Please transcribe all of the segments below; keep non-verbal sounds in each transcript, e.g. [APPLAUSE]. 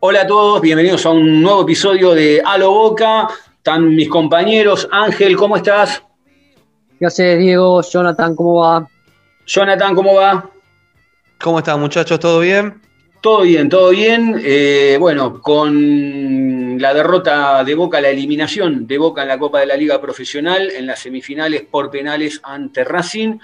Hola a todos, bienvenidos a un nuevo episodio de A lo Boca. Están mis compañeros. Ángel, ¿cómo estás? ¿Qué haces, Diego? Jonathan, ¿cómo va? Jonathan, ¿cómo va? ¿Cómo están muchachos? ¿Todo bien? Todo bien, todo bien. Eh, bueno, con la derrota de Boca, la eliminación de Boca en la Copa de la Liga Profesional, en las semifinales por penales ante Racing.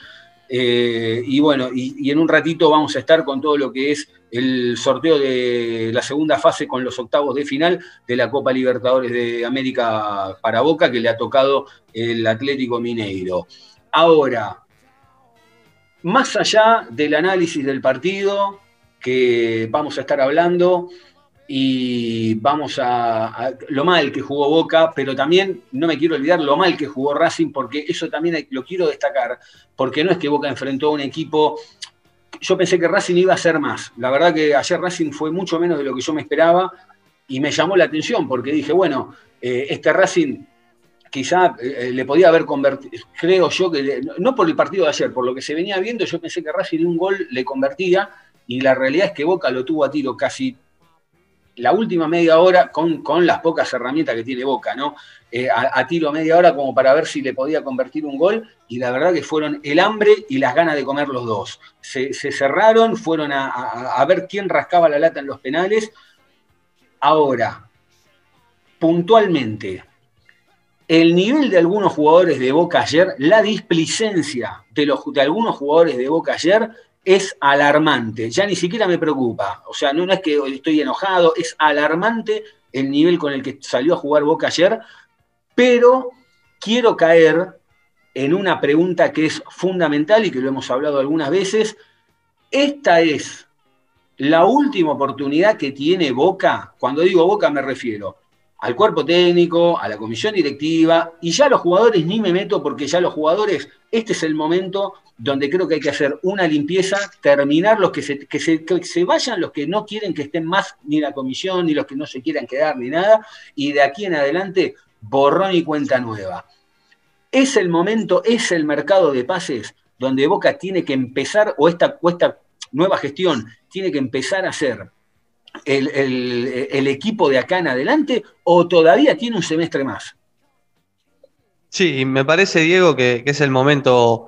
Eh, y bueno, y, y en un ratito vamos a estar con todo lo que es el sorteo de la segunda fase con los octavos de final de la Copa Libertadores de América para Boca, que le ha tocado el Atlético Mineiro. Ahora, más allá del análisis del partido, que vamos a estar hablando y vamos a, lo mal que jugó Boca, pero también no me quiero olvidar lo mal que jugó Racing, porque eso también lo quiero destacar, porque no es que Boca enfrentó a un equipo, yo pensé que Racing iba a ser más, la verdad que ayer Racing fue mucho menos de lo que yo me esperaba y me llamó la atención, porque dije, bueno, eh, este Racing quizá eh, le podía haber convertido, creo yo que, no por el partido de ayer, por lo que se venía viendo, yo pensé que Racing un gol le convertía, y la realidad es que Boca lo tuvo a tiro casi la última media hora con, con las pocas herramientas que tiene Boca, ¿no? Eh, a, tiro media hora como para ver si le podía convertir un gol y la verdad que fueron el hambre y las ganas de comer los dos. Se, cerraron, fueron a, a- a ver quién rascaba la lata en los penales. Ahora, puntualmente, el nivel de algunos jugadores de Boca ayer, la displicencia de, los, de algunos jugadores de Boca ayer es alarmante. Ya ni siquiera me preocupa. O sea, no, es que estoy enojado, es alarmante el nivel con el que salió a jugar Boca ayer, pero quiero caer en una pregunta que es fundamental y que lo hemos hablado algunas veces. Esta es la última oportunidad que tiene Boca. Cuando digo Boca me refiero al cuerpo técnico, a la comisión directiva, y ya los jugadores ni me meto porque ya los jugadores, este es el momento donde creo que hay que hacer una limpieza, terminar los que se, que se, que se vayan los que no quieren que estén más ni la comisión, ni los que no se quieran quedar, ni nada, y de aquí en adelante borrón y cuenta nueva. Es el momento, es el mercado de pases donde Boca tiene que empezar, o esta, o esta nueva gestión tiene que empezar a hacer el, el- el equipo de acá en adelante o todavía tiene un semestre más? Sí, me parece, Diego, que, que es el momento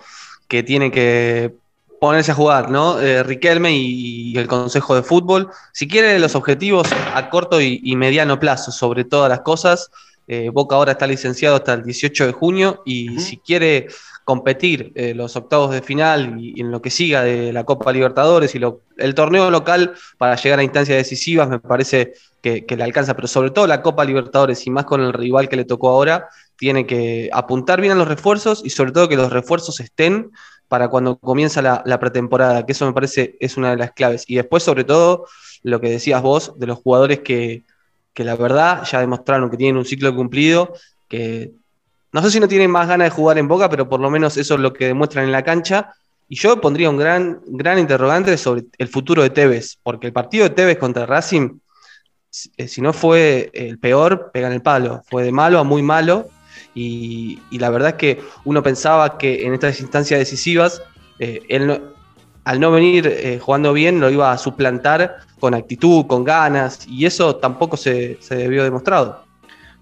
que tiene que ponerse a jugar, ¿no? Eh, Riquelme y, y el Consejo de Fútbol. Si quiere los objetivos a corto y, y mediano plazo, sobre todas las cosas, eh, Boca ahora está licenciado hasta el 18 de junio y si quiere competir eh, los octavos de final y, en lo que siga de la Copa Libertadores y el torneo local para llegar a instancias decisivas, me parece que, le alcanza, pero sobre todo la Copa Libertadores y más con el rival que le tocó ahora, tiene que apuntar bien a los refuerzos y sobre todo que los refuerzos estén para cuando comienza la, pretemporada, que eso me parece es una de las claves. Y después, sobre todo, lo que decías vos, de los jugadores que la verdad ya demostraron que tienen un ciclo cumplido, que no sé si no tienen más ganas de jugar en Boca, pero por lo menos eso es lo que demuestran en la cancha. Y yo pondría un gran, gran interrogante sobre el futuro de Tevez, porque el partido de Tevez contra Racing, si eh, no fue el peor, pega en el palo. Fue de malo a muy malo. Y, y la verdad es que uno pensaba que en estas instancias decisivas, eh, él no- al no venir eh, jugando bien, lo iba a suplantar con actitud, con ganas, y eso tampoco se, se debió demostrado.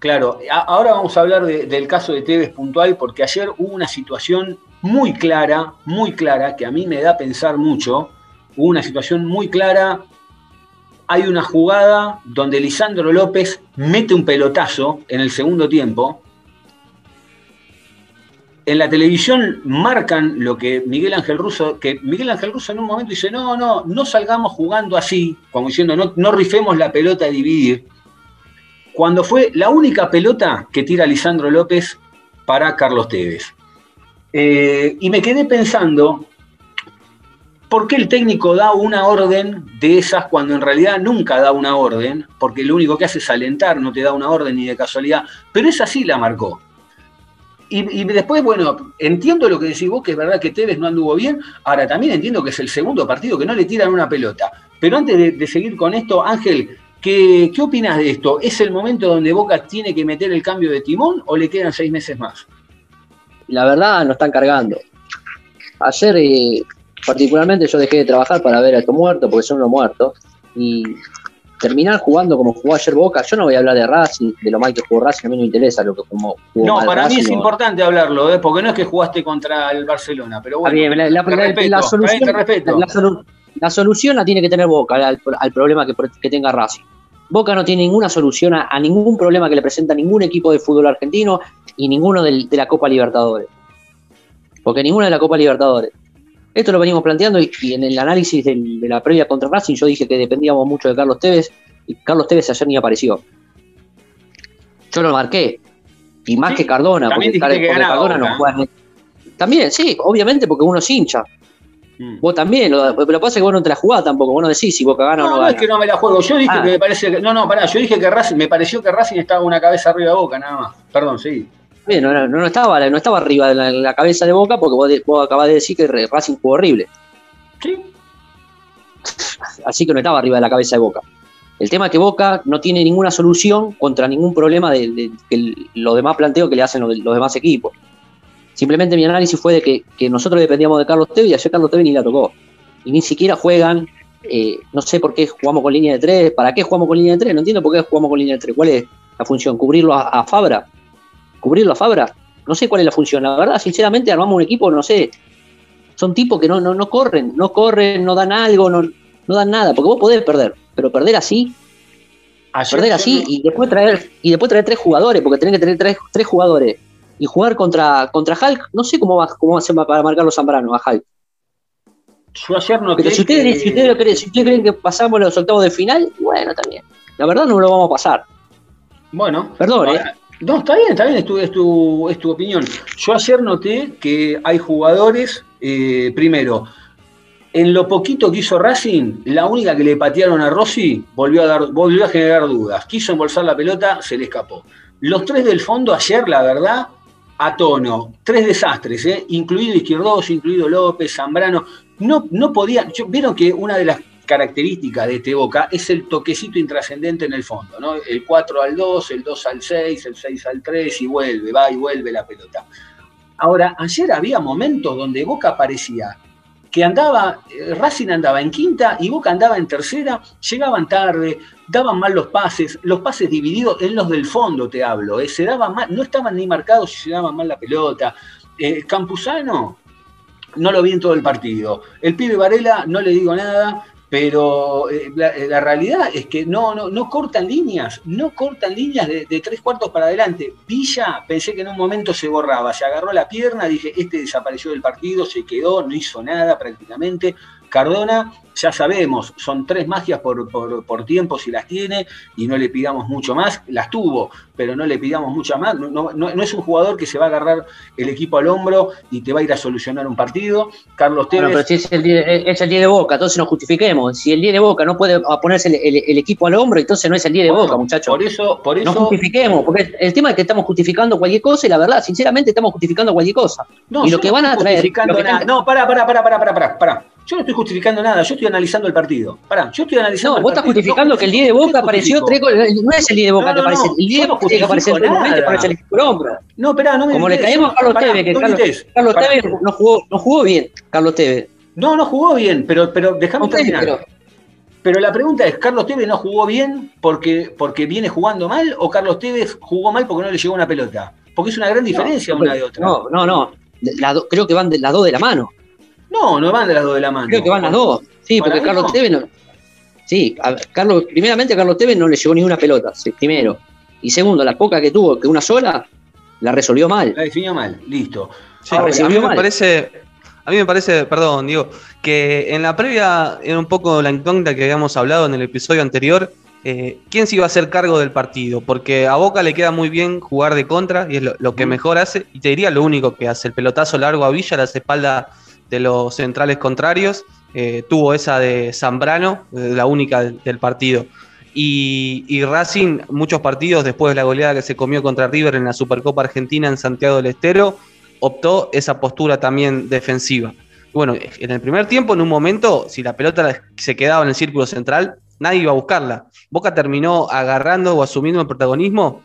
Claro, ahora vamos a hablar de- del caso de Tevez puntual, porque ayer hubo una situación muy clara, muy clara, que a mí me da a pensar mucho. Hubo una situación muy clara. Hay una jugada donde Lisandro López mete un pelotazo en el segundo tiempo. En la televisión marcan lo que Miguel Ángel Russo, que Miguel Ángel Russo en un momento dice, no, no, no salgamos jugando así, como diciendo, no, no rifemos la pelota a dividir cuando fue la única pelota que tira Lisandro López para Carlos Tevez. Eh, y me quedé pensando, ¿Por qué el técnico da una orden de esas cuando en realidad nunca da una orden? Porque lo único que hace es alentar, no te da una orden ni de casualidad. Pero esa sí la marcó. Y, después, bueno, entiendo lo que decís vos, que es verdad que Tevez no anduvo bien. Ahora también entiendo que es el segundo partido que no le tiran una pelota. Pero antes de seguir con esto, Ángel, ¿qué, ¿qué opinas de esto? ¿Es el momento donde Boca tiene que meter el cambio de timón o le quedan seis meses más? La verdad, nos están cargando. Ayer, eh, particularmente, yo dejé de trabajar para ver a estos muertos, porque son los muertos. Y terminar jugando como jugó ayer Boca, yo no voy a hablar de Racing, de lo mal que jugó Racing, a mí no me interesa lo que jugó, jugó No, mal para mí es no. importante hablarlo, ¿eh? porque no es que jugaste contra el Barcelona, pero bueno. bien, la, la- te la- respeto, la está bien, solución, te respeto. la solu- la solución la tiene que tener Boca al, al problema que, que tenga Racing. Boca no tiene ninguna solución a, a ningún problema que le presenta ningún equipo de fútbol argentino y ninguno del- de la Copa Libertadores. Porque ninguno de la Copa Libertadores. Esto lo venimos planteando y, y en el análisis del- de la previa contra Racing yo dije que dependíamos mucho de Carlos Tevez y Carlos Tevez ayer ni apareció. Yo lo marqué. Y más Sí, que Cardona, porque, porque Cardona no juega. También, sí, obviamente porque uno es hincha. Mm. Vos también, lo, lo que pasa es que vos no te la jugás tampoco, vos no decís si Boca gana No, o no no gana. es que no me la juego. Yo dije Ah. que me parece que. No, no, pará, yo dije que Racing, me pareció que Racing estaba una cabeza arriba de boca, nada más. Perdón, sí. Bien, no, no, no estaba, no estaba arriba de la, la cabeza de Boca porque vos, de- vos acabás de decir que Racing jugó horrible. Sí. Así que no estaba arriba de la cabeza de Boca. El tema es que Boca no tiene ninguna solución contra ningún problema de, de- los demás planteos que le hacen los, los demás equipos. Simplemente mi análisis fue de que, que nosotros dependíamos de Carlos Tevez y ayer Carlos Tevez ni la tocó. Y ni siquiera juegan, eh, no sé por qué jugamos con línea de tres, ¿para qué jugamos con línea de tres? No entiendo por qué jugamos con línea de tres. ¿Cuál es la función? ¿Cubrirlo a, a Fabra? ¿Cubrirlo a Fabra? No sé cuál es la función. La verdad, sinceramente, armamos un equipo, no sé. Son tipos que no, no, no corren, no corren, no dan algo, no, no dan nada. Porque vos podés perder, pero perder así, Ayer perder así y después traer y después traer tres jugadores, porque tenés que tener tres, tres jugadores y jugar contra contra Hulk, no sé cómo va cómo va a ser para marcar los Zambrano a Hulk. Yo ayer noté Pero si ustedes, que- si ustedes lo creen, si ustedes creen que pasamos los octavos de final, bueno, también. La verdad no lo vamos a pasar. Bueno, Perdón, ¿eh? No, está bien, está bien, es tu, es tu, es tu opinión. Yo ayer noté que hay jugadores, eh, primero, en lo poquito que hizo Racing, la única que le patearon a Rossi volvió a, dar, volvió a generar dudas. Quiso embolsar la pelota, se le escapó. Los tres del fondo ayer, la verdad, a tono. Tres desastres, ¿eh? incluido Izquierdos, incluido López, Zambrano. No, no Vieron que una de las características de este Boca es el toquecito intrascendente en el fondo, ¿no? El 4 al 2, el 2 al 6, el 6 al 3 y vuelve, va y vuelve la pelota. Ahora, ayer había momentos donde Boca parecía que andaba, eh, Racing andaba en quinta y Boca andaba en tercera, llegaban tarde, daban mal los pases, los pases divididos en los del fondo te hablo, eh, se daban mal, no estaban ni marcados se daban mal la pelota. Eh, Campuzano no lo vi en todo el partido. El pibe Varela no le digo nada, pero eh, la, eh, la realidad es que no, no, no cortan líneas, no cortan líneas de, de tres cuartos para adelante. Villa, pensé que en un momento se borraba, se agarró la pierna, dije, este desapareció del partido, se quedó, no hizo nada prácticamente. Cardona, ya sabemos, son tres magias por, por, por tiempo si las tiene y no le pidamos mucho más, las tuvo, pero no le pidamos mucho más. No, no, no es un jugador que se va a agarrar el equipo al hombro y te va a ir a solucionar un partido. Carlos Bueno, Tevez. pero si es el, 10, es el 10 de Boca, entonces nos justifiquemos. Si el 10 de Boca no puede ponerse el, el- el equipo al hombro, entonces no es el 10 de Bueno, Boca, muchachos. Por eso, por No eso. justifiquemos, porque el tema es que estamos justificando cualquier cosa y la verdad, sinceramente, estamos justificando cualquier cosa. No, y lo que no van a traer. que nada. No, pará, pará, pará, pará, pará, pará, pará. Yo no estoy justificando nada, yo estoy analizando el partido. Pará, yo estoy analizando No, el vos estás justificando No, que el 10 de Boca ¿qué apareció tres goles. No es el 10 de Boca No, no, aparece. no, el 10 de yo no que en el hombro. No, no me Como le caímos a Carlos Tevez, que Carlos. Tevez no jugó, no jugó bien, Carlos Tevez. No, no jugó bien, pero, pero déjame Ok, terminar. pero- Pero la pregunta es, ¿Carlos Tevez no jugó bien porque, porque viene jugando mal o Carlos Tevez jugó mal porque no le llegó una pelota? Porque es una gran diferencia no, una de otra. No, no, no. La do- creo que van de, las dos de la mano. No, no van de las dos de la mano. Creo que van las dos. Sí, porque Carlos no. Tevez no. Sí, a Carlos, primeramente a Carlos Tevez no le llegó ni una pelota, sí, primero. Y segundo, la poca que tuvo, que una sola, la resolvió mal. La definió mal, listo. Sí, Ahora, a mí me mal. parece, a mí me parece, perdón, digo, que en la previa era un poco la incógnita que habíamos hablado en el episodio anterior. eh, ¿Quién se iba a hacer cargo del partido? Porque a Boca le queda muy bien jugar de contra y es lo, lo que mejor hace. Y te diría lo único que hace: el pelotazo largo a Villa, las espaldas de los centrales contrarios. eh, tuvo esa de Zambrano, eh, la única del, partido. Y Racing, muchos partidos después de la goleada que se comió contra River en la Supercopa Argentina en Santiago del Estero, optó esa postura también defensiva. Bueno, en el primer tiempo, en un momento, si la pelota se quedaba en el círculo central, nadie iba a buscarla. Boca terminó agarrando o asumiendo el protagonismo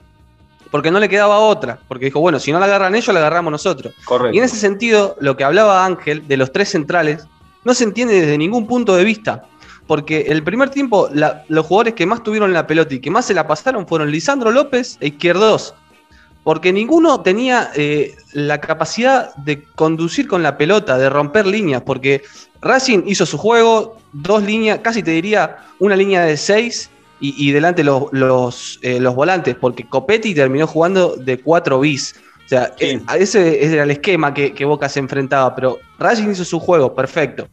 porque no le quedaba otra, porque dijo, bueno, si no la agarran ellos, la agarramos nosotros. Correcto. Y en ese sentido, lo que hablaba Ángel de los tres centrales, no se entiende desde ningún punto de vista, porque el primer tiempo la- los jugadores que más tuvieron la pelota y que más se la pasaron fueron Lisandro López e Izquierdos, porque ninguno tenía eh, la capacidad de conducir con la pelota, de romper líneas, porque Racing hizo su juego, dos líneas, casi te diría una línea de seis y, y delante los, los, eh, los volantes, porque Copetti terminó jugando de 4 bis. O sea, Sí. eh, ese era el esquema que, que Boca se enfrentaba, pero Racing hizo su juego, perfecto.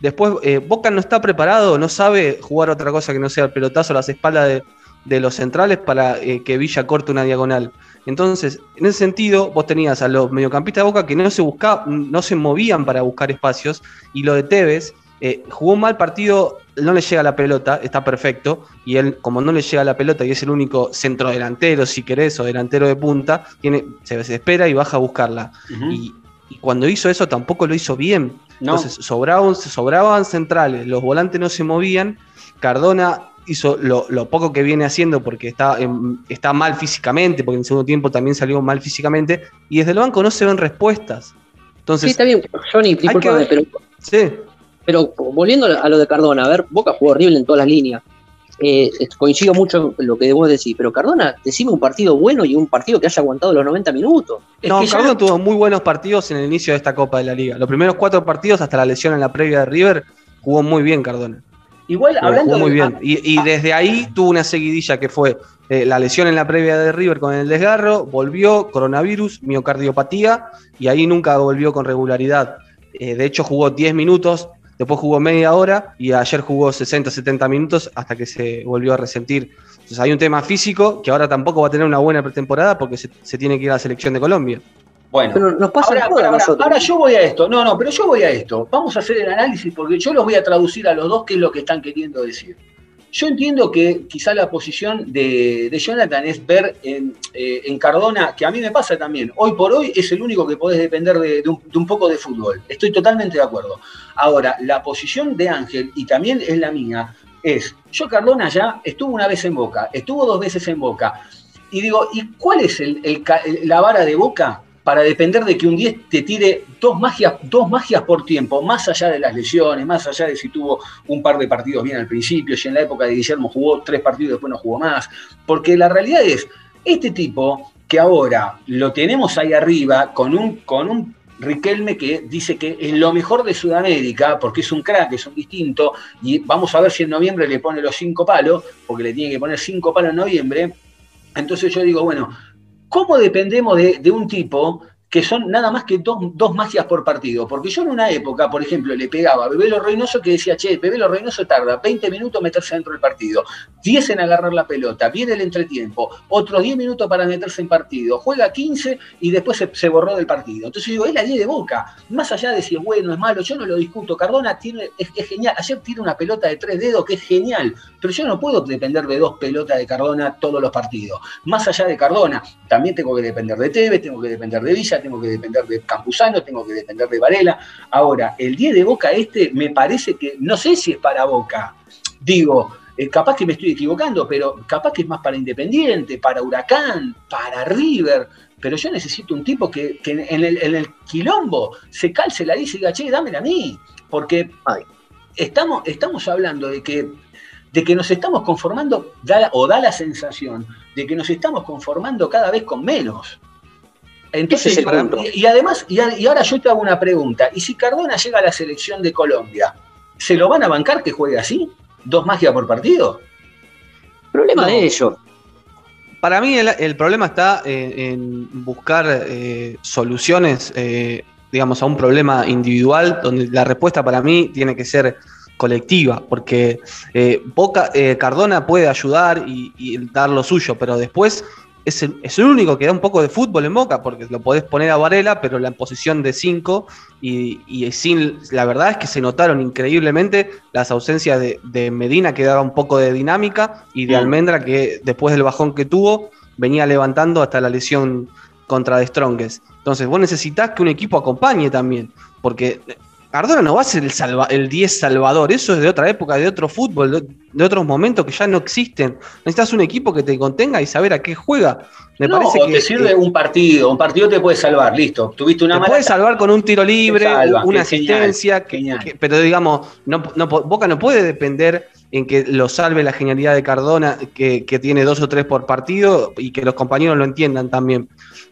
Después, eh, Boca no está preparado, no sabe jugar otra cosa que no sea el pelotazo a las espaldas de, de los centrales para eh, que Villa corte una diagonal. Entonces, en ese sentido, vos tenías a los mediocampistas de Boca que no se buscaba, no se movían para buscar espacios, y lo de Tevez eh, jugó un mal partido, no le llega la pelota, está perfecto, y él, como no le llega la pelota y es el único centrodelantero, si querés, o delantero de punta, tiene, se desespera y baja a buscarla. Y, y cuando hizo eso tampoco lo hizo bien. No. Entonces sobraban, sobraban centrales, los volantes no se movían. Cardona hizo lo, lo poco que viene haciendo porque está, está mal físicamente, porque en el segundo tiempo también salió mal físicamente, y desde el banco no se ven respuestas. Sí, Entonces, está bien, Johnny, discúlpame, ver- pero, sí, pero volviendo a lo de Cardona, a ver, Boca jugó horrible en todas las líneas. Eh, coincido mucho en lo que vos decís, pero Cardona, decime un partido bueno y un partido que haya aguantado los 90 minutos. Es no, ya- Cardona tuvo muy buenos partidos en el inicio de esta Copa de la Liga. Los primeros cuatro partidos, hasta la lesión en la previa de River, jugó muy bien Cardona. Igual, Jugó- hablando jugó muy de- bien. Y, y ah. desde ahí tuvo una seguidilla que fue eh, la lesión en la previa de River con el desgarro, volvió, coronavirus, miocardiopatía, y ahí nunca volvió con regularidad. Eh, de hecho, jugó 10 minutos, después jugó media hora, y ayer jugó 60, 70 minutos hasta que se volvió a resentir. Entonces hay un tema físico que ahora tampoco va a tener una buena pretemporada porque se, se tiene que ir a la selección de Colombia. Bueno, Pero nos pasa ahora, ahora- ahora yo voy a esto. No, no, pero yo voy a esto. Vamos a hacer el análisis porque yo los voy a traducir a los dos qué es lo que están queriendo decir. Yo entiendo que quizá la posición de, Jonathan es ver en, eh, en Cardona, que a mí me pasa también. Hoy por hoy es el único que podés depender de, un, poco de fútbol. Estoy totalmente de acuerdo. Ahora, la posición de Ángel, y también es la mía, es, yo Cardona ya estuvo una vez en Boca, estuvo dos veces en Boca, y digo, ¿y cuál es la vara de Boca para depender de que un 10 te tire dos magias, dos magias por tiempo, más allá de las lesiones, más allá de si tuvo un par de partidos bien al principio, si en la época de Guillermo jugó tres partidos y después no jugó más? Porque la realidad es, este tipo que ahora lo tenemos ahí arriba con un, con un Riquelme que dice que es lo mejor de Sudamérica, porque es un crack, es un distinto, y vamos a ver si en noviembre le pone los cinco palos, porque le tiene que poner cinco palos en noviembre. Entonces yo digo, bueno, ¿cómo dependemos de, de un tipo que son nada más que dos, dos magias por partido? Porque yo en una época, por ejemplo, le pegaba a Bebelo Reynoso que decía, che, Bebelo Reynoso tarda 20 minutos meterse dentro del partido, 10 en agarrar la pelota, viene el entretiempo, otros 10 minutos para meterse en partido, juega 15 y después se, se borró del partido. Entonces digo, es la 10 de boca, más allá de si es bueno, es malo, yo no lo discuto. Cardona tiene, es, es genial, ayer tiene una pelota de tres dedos que es genial, pero yo no puedo depender de dos pelotas de Cardona todos los partidos. Más allá de Cardona, también tengo que depender de Tevez, tengo que depender de Villa, tengo que depender de Campuzano, tengo que depender de Varela. Ahora, el 10 de Boca este me parece que, no sé si es para Boca, digo, eh, capaz que me estoy equivocando, pero capaz que es más para Independiente, para Huracán, para River, pero yo necesito un tipo que, que en, el, en el quilombo se calce la dice y diga, che, dámela a mí, porque Ay. estamos, estamos hablando de que, de que nos estamos conformando, da- o da la sensación de que nos estamos conformando cada vez con menos. Entonces, Ese es el punto. y, y además, y, a- y ahora yo te hago una pregunta, ¿y si Cardona llega a la selección de Colombia, ¿se lo van a bancar que juegue así? ¿Dos magias por partido? Problema No. de ellos. Para mí el, el problema está en, en buscar eh, soluciones, eh, digamos, a un problema individual, donde la respuesta para mí tiene que ser colectiva, porque eh, Boca, eh, Cardona puede ayudar y, y dar lo suyo, pero después es el, es el único que da un poco de fútbol en Boca, porque lo podés poner a Varela, pero la posición de 5, y, y sin, la verdad es que se notaron increíblemente las ausencias de, de Medina, que daba un poco de dinámica, y de Mm. Almendra, que después del bajón que tuvo, venía levantando hasta la lesión contra The Strongest. Entonces, vos necesitas que un equipo acompañe también, porque Cardona no va a ser el, salva- el 10 salvador, eso es de otra época, de otro fútbol, de, de otros momentos que ya no existen. Necesitas un equipo que te contenga y saber a qué juega. Me No, parece o que te sirve eh, un partido, un partido te puede salvar, listo. Tuviste una te mala puede salvar con un tiro libre, salva, una genial, asistencia, que- genial. que- pero digamos, no, no po- Boca no puede depender en que lo salve la genialidad de Cardona, que, que tiene dos o tres por partido y que los compañeros lo entiendan también.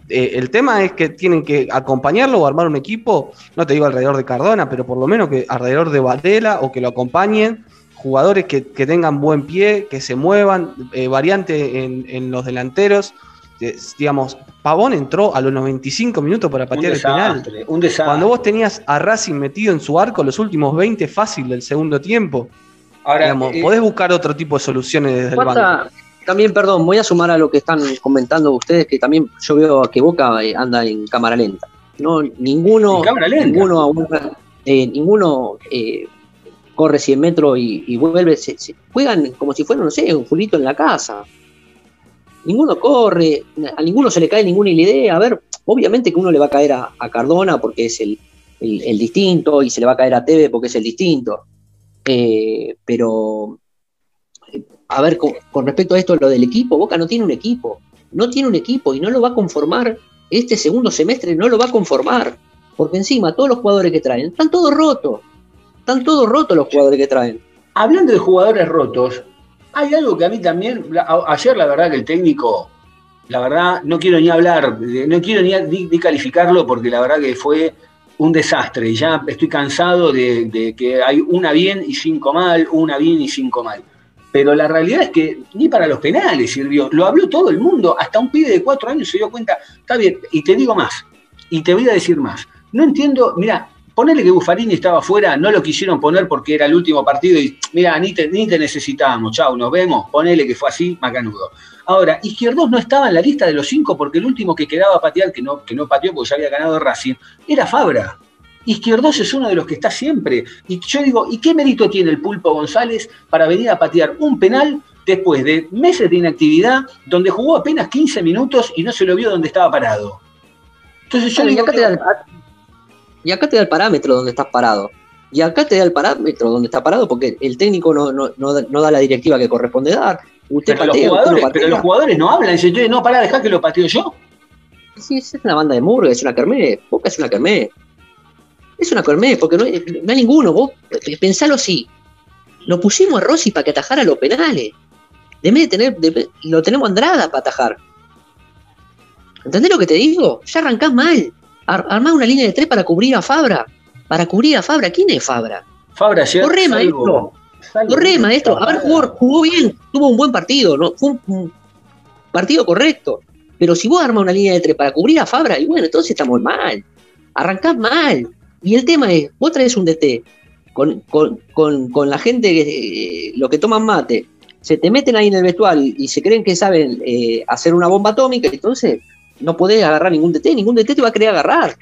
Eh, el tema es que tienen que acompañarlo o armar un equipo, no te digo alrededor de Cardona, pero por lo menos que alrededor de Varela o que lo acompañen, jugadores que, que tengan buen pie, que se muevan, eh, variante en, en los delanteros. Eh, digamos, Pavón entró a los 95 minutos para patear el penal. desastre, un desastre. Cuando vos tenías a Racing metido en su arco los últimos 20 fácil del segundo tiempo, Ahora, digamos, eh, podés buscar otro tipo de soluciones desde el banco. ¿Cuánta- también, perdón, voy a sumar a lo que están comentando ustedes, que también yo veo que Boca eh, anda en cámara lenta. No, ninguno, En cámara lenta. ninguno, eh, ninguno eh, corre 100 metros y, y vuelve. Se, se- juegan como si fuera, no sé, un fulito en la casa. Ninguno corre, a ninguno se le cae ninguna idea. A ver, obviamente que uno le va a caer a, a Cardona porque es el, el- el distinto y se le va a caer a Teve porque es el distinto. Eh, pero a ver, con, respecto a esto, lo del equipo, Boca no tiene un equipo, no tiene un equipo y no lo va a conformar, este segundo semestre no lo va a conformar, porque encima todos los jugadores que traen, están todos rotos, están todos rotos los jugadores que traen. Hablando de jugadores rotos, hay algo que a mí también, ayer la verdad que el técnico, la verdad, no quiero ni hablar, no quiero ni, ni- ni calificarlo porque la verdad que fue un desastre. Y ya estoy cansado de, de que hay una bien y cinco mal, una bien y cinco mal. Pero la realidad es que ni para los penales sirvió. Lo habló todo el mundo, hasta un pibe de cuatro años se dio cuenta. Está bien, y te digo más, y te voy a decir más. No entiendo, mira, Ponele que Buffarini estaba afuera, no lo quisieron poner porque era el último partido y mira, ni te, ni te necesitábamos, chau, nos vemos, ponele que fue así, macanudo. Ahora, Izquierdos no estaba en la lista de los cinco porque el último que quedaba a patear, que no, que no pateó porque ya había ganado Racing, era Fabra. Izquierdos es uno de los que está siempre. Y yo digo, ¿y qué mérito tiene el Pulpo González para venir a patear un penal después de meses de inactividad, donde jugó apenas 15 minutos y no se lo vio donde estaba parado? Entonces yo Bueno, y, digo, acá te da el, y acá te da el parámetro donde estás parado. Y acá te da el parámetro donde está parado porque el técnico no, no, no, da- no da la directiva que corresponde dar. Usted pero, los patea, usted no jugadores, pero los jugadores no hablan, dicen, "Che, no, pará, dejá que lo pateo yo. Sí, es una banda de murga, es una kermés. Boca es una kermés. Es una kermés, porque no, hay- no hay ninguno. Vos eh, pensalo así. Lo pusimos a Rossi para que atajara los penales. Vez de tener, de- lo tenemos a Andrada para atajar. ¿Entendés lo que te digo? Ya arrancás mal. Ar- armás una línea de tres para cubrir a Fabra. Para cubrir a Fabra. ¿Quién es Fabra? Fabra ayer. Corre, maestro. Corre, maestro. A ver, jugó, jugó bien. Tuvo un buen partido. ¿no? Fue un, un partido correcto. Pero si vos armas una línea de tres para cubrir a Fabra, y bueno, entonces estamos mal. Arrancás mal. Y el tema es, vos traes un DT con, con, con, con la gente, que, eh, lo que toman mate, se te meten ahí en el vestuario y, y se creen que saben eh, hacer una bomba atómica, entonces no podés agarrar ningún DT, ningún DT te va a querer agarrar.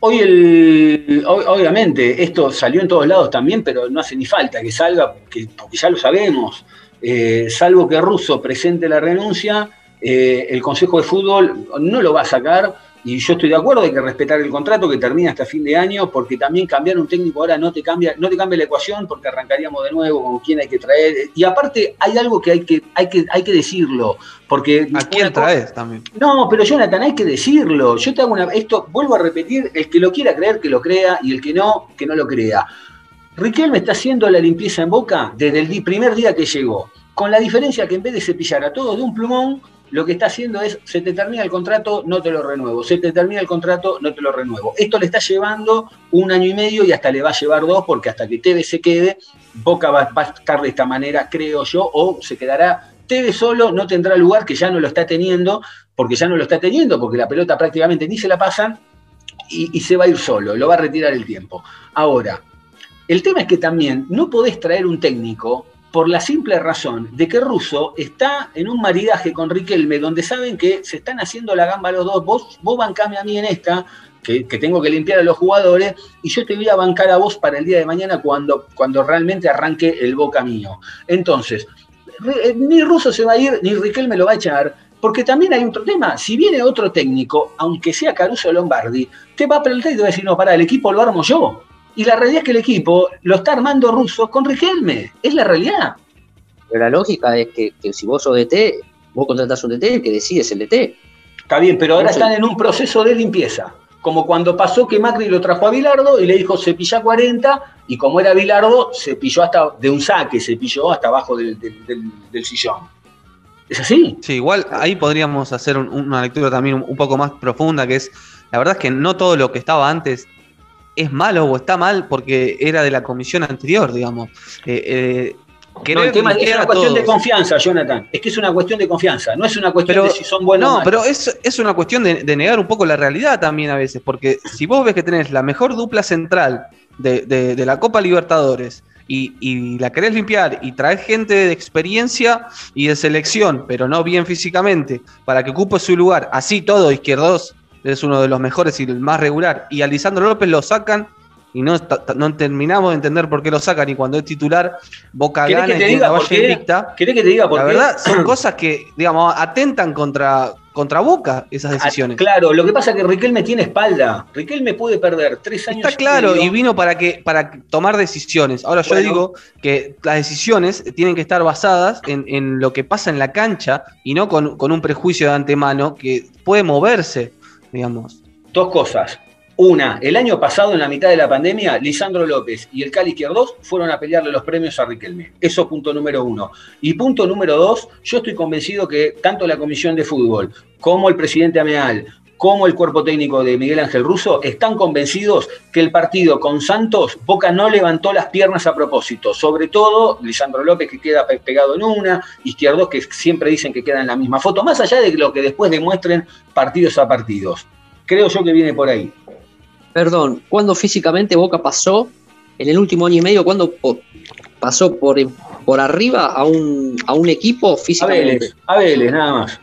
Hoy, el, ob- obviamente, esto salió en todos lados también, pero no hace ni falta que salga, que- porque ya lo sabemos. Eh, salvo que Russo presente la renuncia, eh, el Consejo de Fútbol no lo va a sacar. Y yo estoy de acuerdo, hay que respetar el contrato que termina hasta fin de año, porque también cambiar un técnico ahora no te cambia, no te cambia la ecuación, porque arrancaríamos de nuevo con quién hay que traer. Y aparte hay algo que hay que, hay que, hay que decirlo, porque ¿A quién traes también? no, pero Jonathan, hay que decirlo. Yo te hago una. Esto, vuelvo a repetir, el que lo quiera creer, que lo crea, y el que no, que no lo crea. Riquelme está haciendo la limpieza en boca desde el primer día que llegó. Con la diferencia que en vez de cepillar a todos de un plumón, lo que está haciendo es, se te termina el contrato, no te lo renuevo. Se te termina el contrato, no te lo renuevo. Esto le está llevando un año y medio y hasta le va a llevar dos, porque hasta que Tevez se quede, Boca va, a estar de esta manera, creo yo, o se quedará Tevez solo, no tendrá lugar, que ya no lo está teniendo, porque ya no lo está teniendo, porque la pelota prácticamente ni se la pasan, y, y se va a ir solo, lo va a retirar el tiempo. Ahora, el tema es que también no podés traer un técnico por la simple razón de que Russo está en un maridaje con Riquelme, donde saben que se están haciendo la gamba los dos, vos, vos bancame a mí en esta, que, que tengo que limpiar a los jugadores, y yo te voy a bancar a vos para el día de mañana cuando, cuando realmente arranque el boca mío. Entonces, eh, ni Russo se va a ir, ni Riquelme lo va a echar, porque también hay otro tema. Si viene otro técnico, aunque sea Caruso Lombardi, te va a preguntar y te va a decir, no, pará, el equipo lo armo yo. Y la realidad es que el equipo lo está armando Russo con Riquelme. Es la realidad. Pero la lógica es que, que si vos sos DT, vos contratás un DT, el que decide es el DT. Está bien, pero ahora están en un proceso de limpieza. Como cuando pasó que Macri lo trajo a Bilardo y le dijo cepilla 40, y como era Bilardo, cepilló hasta de un saque, cepilló hasta abajo del, del- del- del sillón. ¿Es así? Sí, igual ahí podríamos hacer un- una lectura también un, un poco más profunda, que es, la verdad es que no todo lo que estaba antes es malo o está mal porque era de la comisión anterior, digamos. Eh, eh, No, el tema es una cuestión de confianza, Jonathan. Es que es una cuestión de confianza, no es una cuestión Pero, de si son buenos o no, malos. pero es, es una cuestión de, de negar un poco la realidad también a veces, porque si vos ves que tenés la mejor dupla central de, de- de la Copa Libertadores y, y la querés limpiar y traes gente de experiencia y de selección, pero no bien físicamente, para que ocupe su lugar, así todo, Izquierdos es uno de los mejores y el más regular, y a Lisandro López lo sacan y no, no terminamos de entender por qué lo sacan y cuando es titular, Boca ¿Querés gana que y te diga por qué? invicta. ¿Querés que te diga por La qué? verdad, [CLEARS THROAT] son cosas que, digamos, atentan contra, contra Boca, esas decisiones. Ah, Claro, lo que pasa es que Riquelme tiene espalda. Riquelme puede perder tres años. Está claro, y vino para que para tomar decisiones. Ahora yo Bueno. digo que las decisiones tienen que estar basadas en, en lo que pasa en la cancha y no con, con un prejuicio de antemano que puede moverse, digamos. Dos cosas. Una, el año pasado, en la mitad de la pandemia, Lisandro López y el Cali Izquierdos fueron a pelearle los premios a Riquelme. Eso punto número uno. Y punto número dos, yo estoy convencido que tanto la Comisión de Fútbol como el presidente Ameal, como el cuerpo técnico de Miguel Ángel Russo, están convencidos que el partido con Santos, Boca no levantó las piernas a propósito. Sobre todo, Lisandro López, que queda pe- pegado en una, Izquierdos, que siempre dicen que queda en la misma foto, más allá de lo que después demuestren partidos a partidos. Creo yo que viene por ahí. Perdón, ¿cuándo físicamente Boca pasó, en el último año y medio, cuándo pasó por, por arriba a un, a un equipo A físicamente? Vélez, a Vélez, nada más.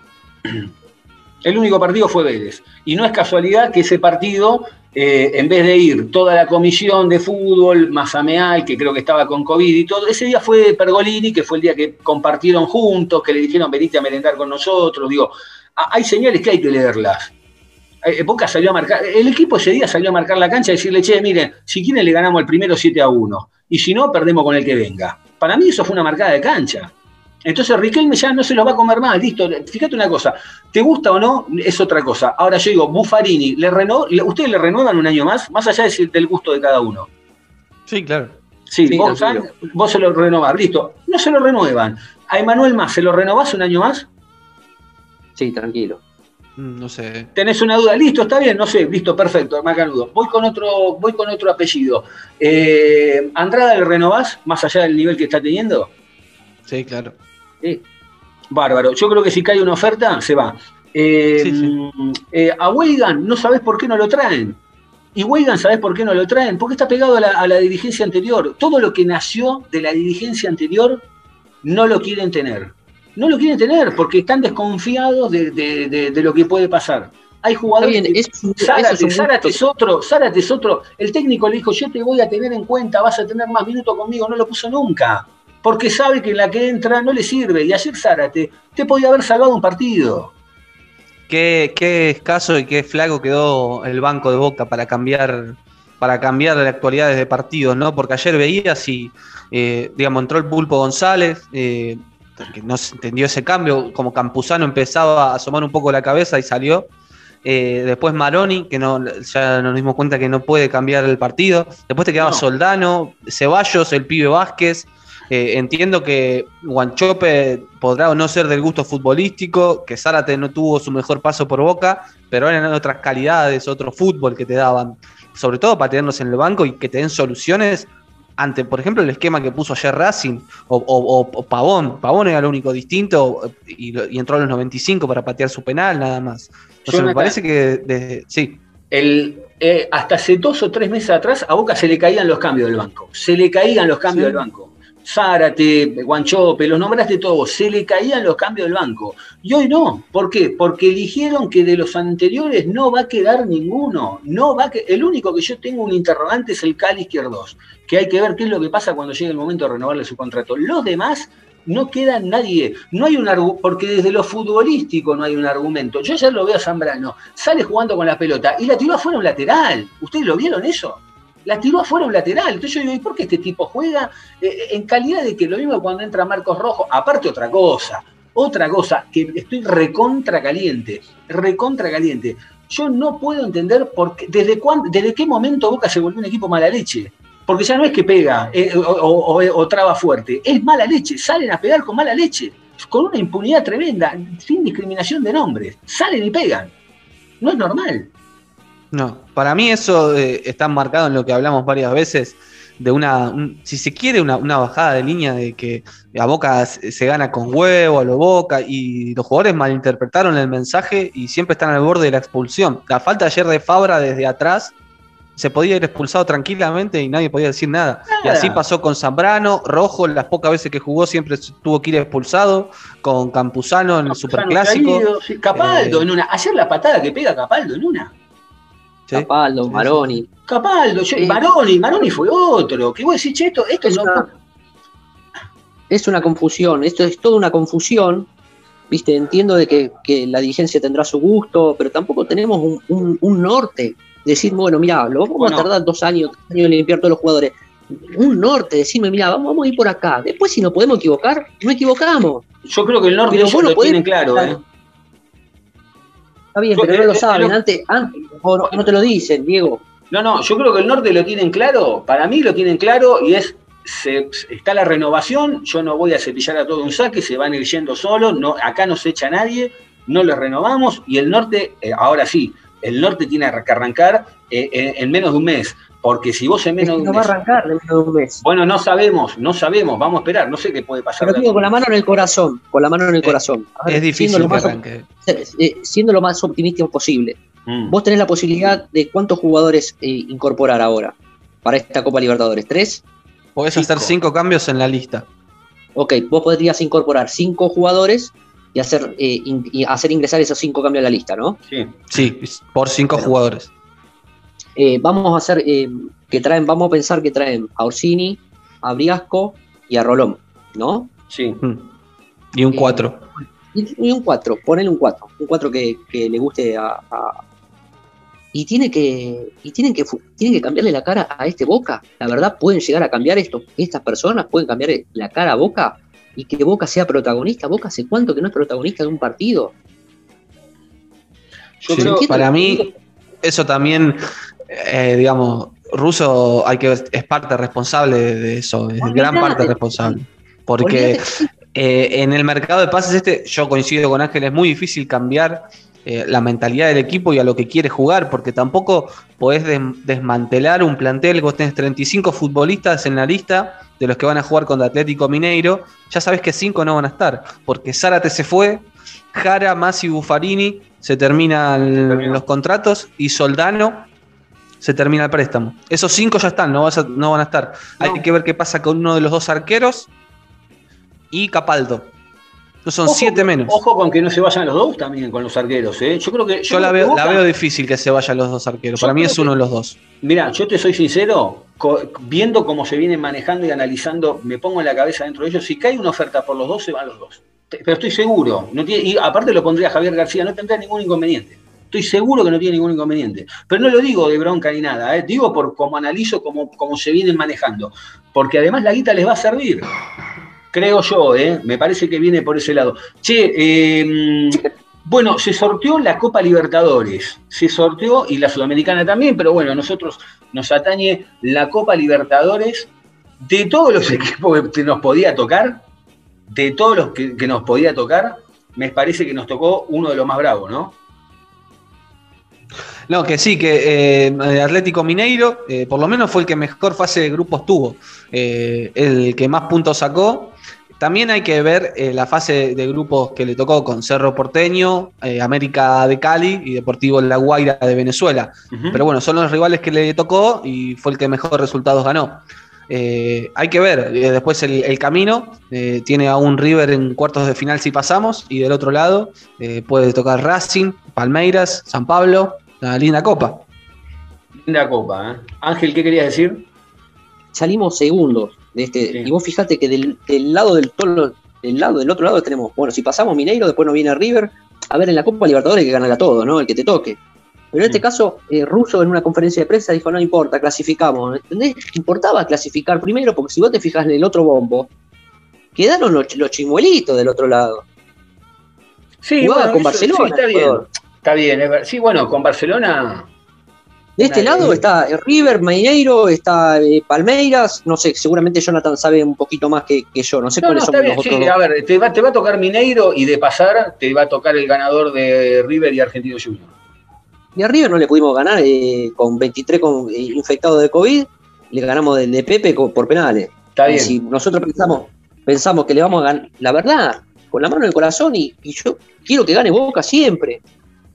El único partido fue Vélez. Y no es casualidad que ese partido, eh, en vez de ir toda la comisión de fútbol, Mazameal, que creo que estaba con COVID y todo, ese día fue Pergolini, que fue el día que compartieron juntos, que le dijeron venite a merendar con nosotros. Digo, hay señales que hay que leerlas. Eh, Boca salió a marcar, el equipo ese día salió a marcar la cancha y decirle, che, miren, si quieren le ganamos el primero 7 a 1. Y si no, perdemos con el que venga. Para mí eso fue una marcada de cancha. Entonces Riquelme ya no se los va a comer más, listo. Fíjate una cosa, ¿te gusta o no? Es otra cosa. Ahora yo digo, Buffarini, ¿le reno- ¿ustedes le renuevan un año más? Más allá de del gusto de cada uno. Sí, claro. Sí, Sí, vos, tranquilo. San, vos se lo renovás, listo. No se lo renuevan. A Emanuel más, ¿se lo renovás un año más? Sí, tranquilo. Mm, No sé. ¿Tenés una duda? Listo, está bien, no sé, listo, perfecto, Macanudo. Voy con otro, voy con otro apellido. Eh, ¿Andrada le renovás, más allá del nivel que está teniendo? Sí, claro. Sí. Bárbaro. Yo creo que si cae una oferta, se va. Eh, Sí, sí. eh, a Weigan no sabés por qué no lo traen. Y Weigan, ¿sabés por qué no lo traen? Porque está pegado a la, a la dirigencia anterior. Todo lo que nació de la dirigencia anterior no lo quieren tener. No lo quieren tener porque están desconfiados de, de- de- de lo que puede pasar. Hay jugadores bien, que- es, un- eso Zárate, es un Zárate gusto. es otro, Zárate es otro. El técnico le dijo, yo te voy a tener en cuenta, vas a tener más minutos conmigo, no lo puso nunca. Porque sabe que en la que entra no le sirve. Y ayer Zárate te podía haber salvado un partido. Qué, qué escaso y qué flaco quedó el banco de Boca para cambiar para cambiar las actualidades de partidos, ¿no? Porque ayer veía si, eh, digamos, entró el Pulpo González, eh, que no se entendió ese cambio, como Campuzano empezaba a asomar un poco la cabeza y salió. Eh, después Maroni, que no, ya nos dimos cuenta que no puede cambiar el partido. Después te quedaba No. Soldano, Ceballos, el pibe Vázquez. Eh, entiendo que Guanchope podrá o no ser del gusto futbolístico, que Zárate no tuvo su mejor paso por Boca, pero eran otras calidades, otro fútbol que te daban, sobre todo para tenerlos en el banco y que te den soluciones ante, por ejemplo, el esquema que puso ayer Racing o, o- o- Pavón. Pavón era lo único distinto y, y entró a los 95 para patear su penal, nada más. Entonces me parece que desde, sí, El, eh, hasta hace dos o tres meses atrás a Boca se le caían los cambios del banco. Se le caían los cambios Sí. del banco. Zárate, Guanchope, los nombraste todos, se le caían los cambios del banco. Y hoy no. ¿Por qué? Porque eligieron que de los anteriores no va a quedar ninguno. No va que... El único que yo tengo un interrogante es el Cali Izquierdos, que hay que ver qué es lo que pasa cuando llegue el momento de renovarle su contrato. Los demás no queda nadie, no hay un argumento, porque desde lo futbolístico no hay un argumento. Yo ya lo veo a Zambrano, sale jugando con la pelota y la tiró afuera un lateral. ¿Ustedes lo vieron eso? La tiró afuera un lateral. Entonces yo digo, ¿y por qué este tipo juega eh, en calidad de que lo mismo cuando entra Marcos Rojo? Aparte otra cosa, otra cosa, que estoy recontra caliente, recontra caliente. Yo no puedo entender por desde, cuándo, desde qué momento Boca se volvió un equipo mala leche. Porque ya no es que pega eh, o traba fuerte, es mala leche. Salen a pegar con mala leche, con una impunidad tremenda, sin discriminación de nombres. Salen y pegan. No es normal. No, para mí eso eh, está marcado en lo que hablamos varias veces, de una, un- si se quiere, una, una bajada de línea de que a Boca se se gana con huevo, a lo Boca, y los jugadores malinterpretaron el mensaje y siempre están al borde de la expulsión. La falta ayer de Fabra desde atrás, se podía ir expulsado tranquilamente y nadie podía decir nada. Y así pasó con Zambrano, Rojo, las pocas veces que jugó siempre tuvo que ir expulsado, con Campuzano en el Superclásico. Caído, sí, Capaldo Eh, en una. Ayer la patada que pega Capaldo en una. ¿Sí? Capaldo, Maroni. Capaldo, yo- Sí. Maroni, Maroni fue otro. Que vos decís, che, esto, esto Es no. una, es una confusión, esto es toda una confusión. Viste, entiendo de que, que la dirigencia tendrá su gusto, pero tampoco tenemos un, un- un norte. Decir, bueno, mira, lo vamos Bueno. a tardar dos años, tres años en limpiar todos los jugadores. Un norte, decirme, mira, vamos, vamos a ir por acá. Después, si nos podemos equivocar, no equivocamos. Yo creo que el norte Pero ellos lo tienen claro, ¿eh? Está bien, Yo- pero no eh, lo eh, saben. lo- Antes, antes no, no te lo dicen, Diego. No, no, yo creo que el norte lo tienen claro, para mí lo tienen claro y es, se- está la renovación, yo no voy a cepillar a todo un saque, se van a ir yendo solos, no, acá no se echa nadie, no lo renovamos y el norte, eh, ahora sí, el norte tiene que arrancar eh, en, en menos de un mes, porque si vos en Es menos que de no un va a arrancar en menos de un mes. Bueno, no sabemos, no sabemos, vamos a esperar, no sé qué puede pasar. Pero digo, con la mano en el corazón, con la mano en el Eh, corazón. Ver, Es difícil siendo lo, que más, arranque. eh, siendo lo más optimista posible. Mm. Vos tenés la posibilidad de cuántos jugadores eh, incorporar ahora para esta Copa Libertadores. ¿Tres? Podés Cinco. hacer cinco cambios en la lista. Ok, vos podrías incorporar cinco jugadores y hacer, eh, in- y hacer ingresar esos cinco cambios a la lista, ¿no? Sí. Sí, por cinco Bueno. jugadores. Eh, vamos a hacer eh, que traen, vamos a pensar que traen a Orsini, a Briasco y a Rolón, ¿no? Sí. Mm. Y un Eh, 4. Y, y un 4, ponele un 4, un 4 que, que le guste a, a- y tiene que y tienen que tienen que cambiarle la cara a este Boca. La verdad pueden llegar a cambiar esto, estas personas pueden cambiar la cara a Boca y que Boca sea protagonista. Boca hace cuánto que no es protagonista de un partido. Yo Sí, creo, ¿Entiendes? para mí, eso también, eh, digamos, Russo hay que, es parte responsable de, eso, es Olvídate. gran parte responsable. Porque eh, en el mercado de pases este, yo coincido con Ángel, es muy difícil cambiar eh, la mentalidad del equipo y a lo que quiere jugar, porque tampoco podés des- desmantelar un plantel, vos tenés 35 futbolistas en la lista de los que van a jugar contra Atlético Mineiro, ya sabés que 5 no van a estar, porque Zárate se fue, Jara, Masi, Buffarini, se terminan los contratos y Soldano se termina el préstamo. Esos 5 ya están, no, vas a- no van a estar. Hay que ver qué pasa con uno de los dos arqueros y Capaldo. Son Ojo- siete menos. Ojo con que no se vayan los dos también con los arqueros, ¿eh? Yo creo que. Yo la veo, la veo difícil que se vayan los dos arqueros. Yo Para mí es uno de los dos. Mira, yo te soy sincero, viendo cómo se vienen manejando y analizando, me pongo en la cabeza dentro de ellos, si cae una oferta por los dos, se van los dos. Pero estoy seguro, no tiene, y aparte lo pondría Javier García, no tendría ningún inconveniente. Estoy seguro que no tiene ningún inconveniente. Pero no lo digo de bronca ni nada, ¿eh? digo por cómo analizo, cómo, cómo se vienen manejando. Porque además la guita les va a servir. Creo yo, ¿eh? me parece que viene por ese lado. Che, eh, bueno, se sorteó la Copa Libertadores, se sorteó y la Sudamericana también, pero bueno, a nosotros nos atañe la Copa Libertadores de todos los [LAUGHS] equipos que nos podía tocar, de todos los que, que nos podía tocar, me parece que nos tocó uno de los más bravos, ¿no? No, que sí, que eh, Atlético Mineiro, eh, por lo menos fue el que mejor fase de grupos tuvo, eh, el que más puntos sacó. También hay que ver eh, la fase de grupos que le tocó con Cerro Porteño, eh, América de Cali y Deportivo La Guaira de Venezuela. Pero bueno, son los rivales que le tocó y fue el que mejor resultados ganó. Eh, hay que ver, eh, después el, el camino eh, tiene a un River en cuartos de final si pasamos, y del otro lado eh, puede tocar Racing, Palmeiras, San Pablo, una linda copa. Linda copa, ¿eh? Ángel, ¿qué querías decir? Salimos segundos de este. Sí. Y vos fijate que del, del lado del tolo, del lado, del otro lado tenemos, bueno, si pasamos Mineiro, después nos viene River. A ver, en la Copa Libertadores hay que ganarla todo, ¿no? El que te toque. Pero en este Mm. caso, eh, Russo en una conferencia de prensa dijo, no importa, clasificamos. ¿Entendés? Importaba clasificar primero, porque si vos te fijas en el otro bombo, quedaron los, los chimuelitos del otro lado. Sí, Jugaba con eso- Barcelona, sí, está bien. Está bien, sí, bueno, con Barcelona. De este lado está eh, River, Mineiro, está eh, Palmeiras, no sé, seguramente Jonathan sabe un poquito más que, que yo, no sé No, no, cuáles está son bien, los sí, otros. a ver, te va, te va a tocar Mineiro y de pasar te va a tocar el ganador de River y Argentino Junior. Y a River no le pudimos ganar eh, con 23 con, eh, infectados de COVID, le ganamos de, de Pepe por penales. Está Y bien. si nosotros pensamos, pensamos que le vamos a ganar, la verdad, con la mano en el corazón, y, y yo quiero que gane Boca siempre,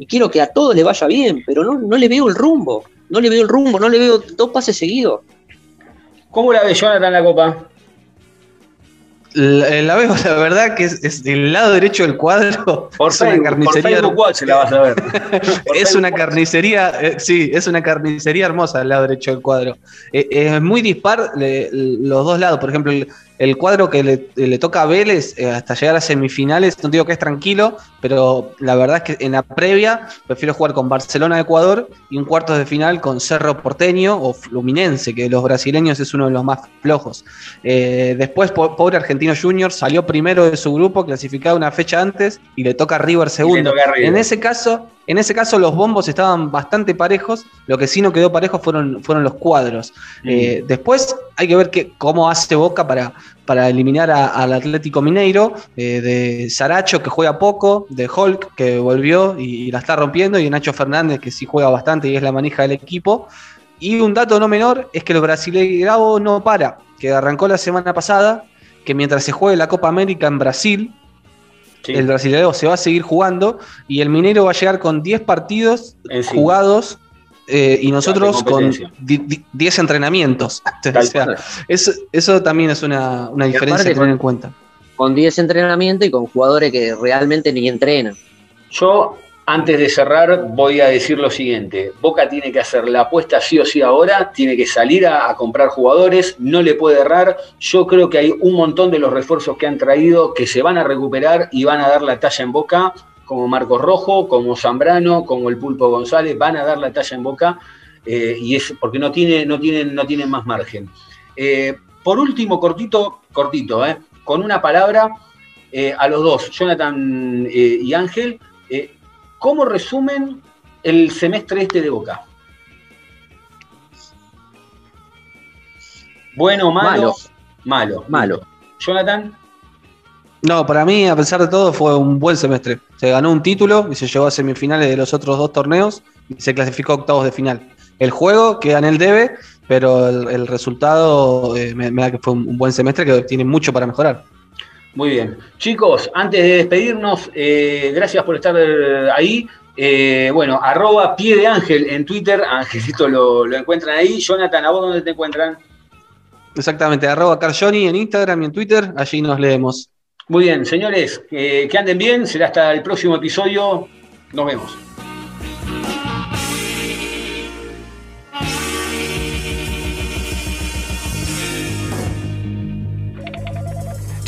y quiero que a todos le vaya bien, pero no, no le veo el rumbo, no le veo el rumbo, no le veo dos pases seguidos. ¿Cómo la ve Jonathan la copa? La, la veo, [LAUGHS] la verdad, que es, es del lado derecho del cuadro. Por [LAUGHS] es una Facebook, por carnicería. Facebook Watch se la vas a ver. [LAUGHS] Por es Facebook una carnicería, eh, sí, es una carnicería hermosa al lado derecho del cuadro. Eh, es muy dispar los dos lados. Por ejemplo, el, el cuadro que le, le toca a Vélez eh, hasta llegar a semifinales, no digo que es tranquilo, pero la verdad es que en la previa prefiero jugar con Barcelona de Ecuador y un cuartos de final con Cerro Porteño o Fluminense, que de los brasileños es uno de los más flojos. Eh, después, po- pobre Argentino Junior salió primero de su grupo, clasificado una fecha antes, y le toca a River segundo. toca a River. En ese caso, en ese caso los bombos estaban bastante parejos, lo que sí no quedó parejo fueron, fueron los cuadros. Mm. Eh, después hay que ver qué- cómo hace Boca para, para eliminar a- al Atlético Mineiro, eh, de Saracho que juega poco, de Hulk que volvió y, y la está rompiendo, y de Nacho Fernández que sí juega bastante y es la manija del equipo. Y un dato no menor es que el brasileiro no para, que arrancó la semana pasada, que mientras se juegue la Copa América en Brasil, Sí, el brasileño se va a seguir jugando y el Minero va a llegar con 10 partidos en sí. jugados eh, y nosotros con competencia. di- di- 10 entrenamientos. [LAUGHS] O sea, eso, eso también es una, diferencia aparte a tener con- en cuenta. Con 10 entrenamientos y con jugadores que realmente ni entrenan. Yo, antes de cerrar, voy a decir lo siguiente. Boca tiene que hacer la apuesta sí o sí ahora, tiene que salir a, comprar jugadores, no le puede errar. Yo creo que hay un montón de los refuerzos que han traído que se van a recuperar y van a dar la talla en Boca, como Marcos Rojo, como Zambrano, como el Pulpo González, van a dar la talla en Boca eh, y es porque no, tiene, no, tienen, no tienen más margen. Eh, por último, cortito, cortito, eh, con una palabra a los dos, Jonathan y Ángel, eh, ¿cómo resumen el semestre este de Boca? Bueno, malo, Malo. malo. Malo. Jonathan, No, para mí, a pesar de todo, fue un buen semestre. Se ganó un título y se llegó a semifinales de los otros dos torneos y se clasificó a octavos de final. El juego queda en el debe, pero el, el resultado eh, me, me da que fue un, un buen semestre que tiene mucho para mejorar. Muy bien. Chicos, antes de despedirnos, eh, gracias por estar eh, ahí. Eh, bueno, arroba pie de ángel en Twitter, Angelito lo, lo encuentran ahí. Jonathan, ¿a vos dónde te encuentran? Exactamente, arroba Carjoni en Instagram y en Twitter, allí nos leemos. Muy bien, señores, eh, que anden bien, será hasta el próximo episodio. Nos vemos.